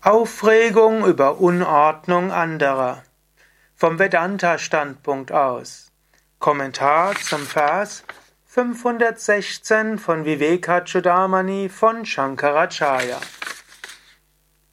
Aufregung über Unordnung anderer. Vom Vedanta-Standpunkt aus. Kommentar zum Vers 516 von Vivekachudamani von Shankaracharya.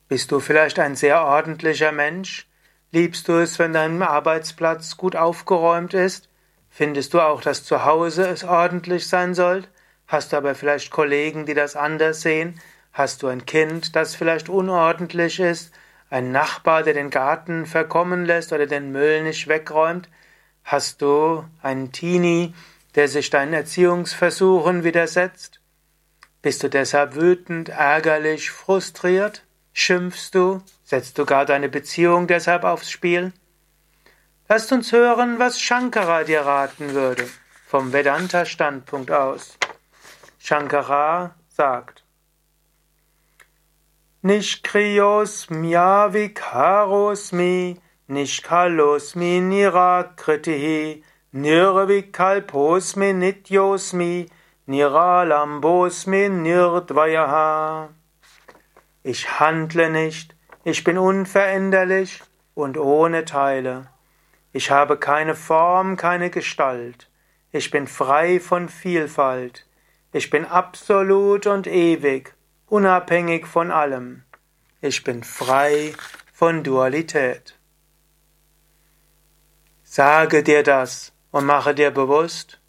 Bist du vielleicht ein sehr ordentlicher Mensch? Liebst du es, wenn dein Arbeitsplatz gut aufgeräumt ist? Findest du auch, dass zu Hause es ordentlich sein soll? Hast du aber vielleicht Kollegen, die das anders sehen? Hast du ein Kind, das vielleicht unordentlich ist? Ein Nachbar, der den Garten verkommen lässt oder den Müll nicht wegräumt? Hast du einen Teenie, der sich deinen Erziehungsversuchen widersetzt? Bist du deshalb wütend, ärgerlich, frustriert? Schimpfst du? Setzt du gar deine Beziehung deshalb aufs Spiel? Lasst uns hören, was Shankara dir raten würde, vom Vedanta-Standpunkt aus. Shankara sagt, Nishkriyosmyavikarosmi, Nishkalosmi nirakritihi, Nirvikalposmi nityosmi, Niralambosmi nirdvayaha. Ich handle nicht, ich bin unveränderlich und ohne Teile. Ich habe keine Form, keine Gestalt. Ich bin frei von Vielfalt. Ich bin absolut und ewig, unabhängig von allem. Ich bin frei von Dualität. Sage dir das und mache dir bewusst,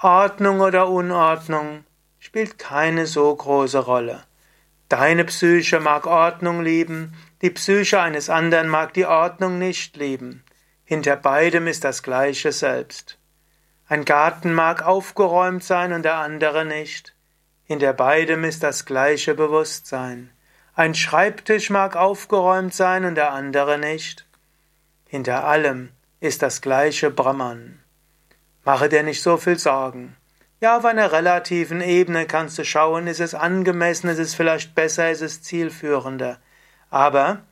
Ordnung oder Unordnung spielt keine so große Rolle. Deine Psyche mag Ordnung lieben, die Psyche eines anderen mag die Ordnung nicht lieben. Hinter beidem ist das gleiche Selbst. Ein Garten mag aufgeräumt sein und der andere nicht. Hinter beidem ist das gleiche Bewusstsein. Ein Schreibtisch mag aufgeräumt sein und der andere nicht. Hinter allem ist das gleiche Brahman. Mache dir nicht so viel Sorgen. Ja, auf einer relativen Ebene kannst du schauen, ist es angemessen, ist es vielleicht besser, ist es zielführender. Aber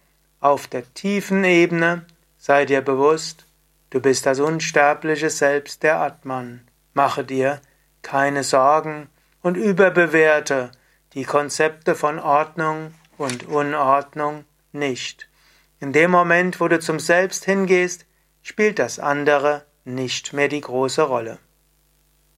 auf der tiefen Ebene Sei dir bewusst, du bist das unsterbliche Selbst der Atman. Mache dir keine Sorgen und überbewerte die Konzepte von Ordnung und Unordnung nicht. In dem Moment, wo du zum Selbst hingehst, spielt das andere nicht mehr die große Rolle.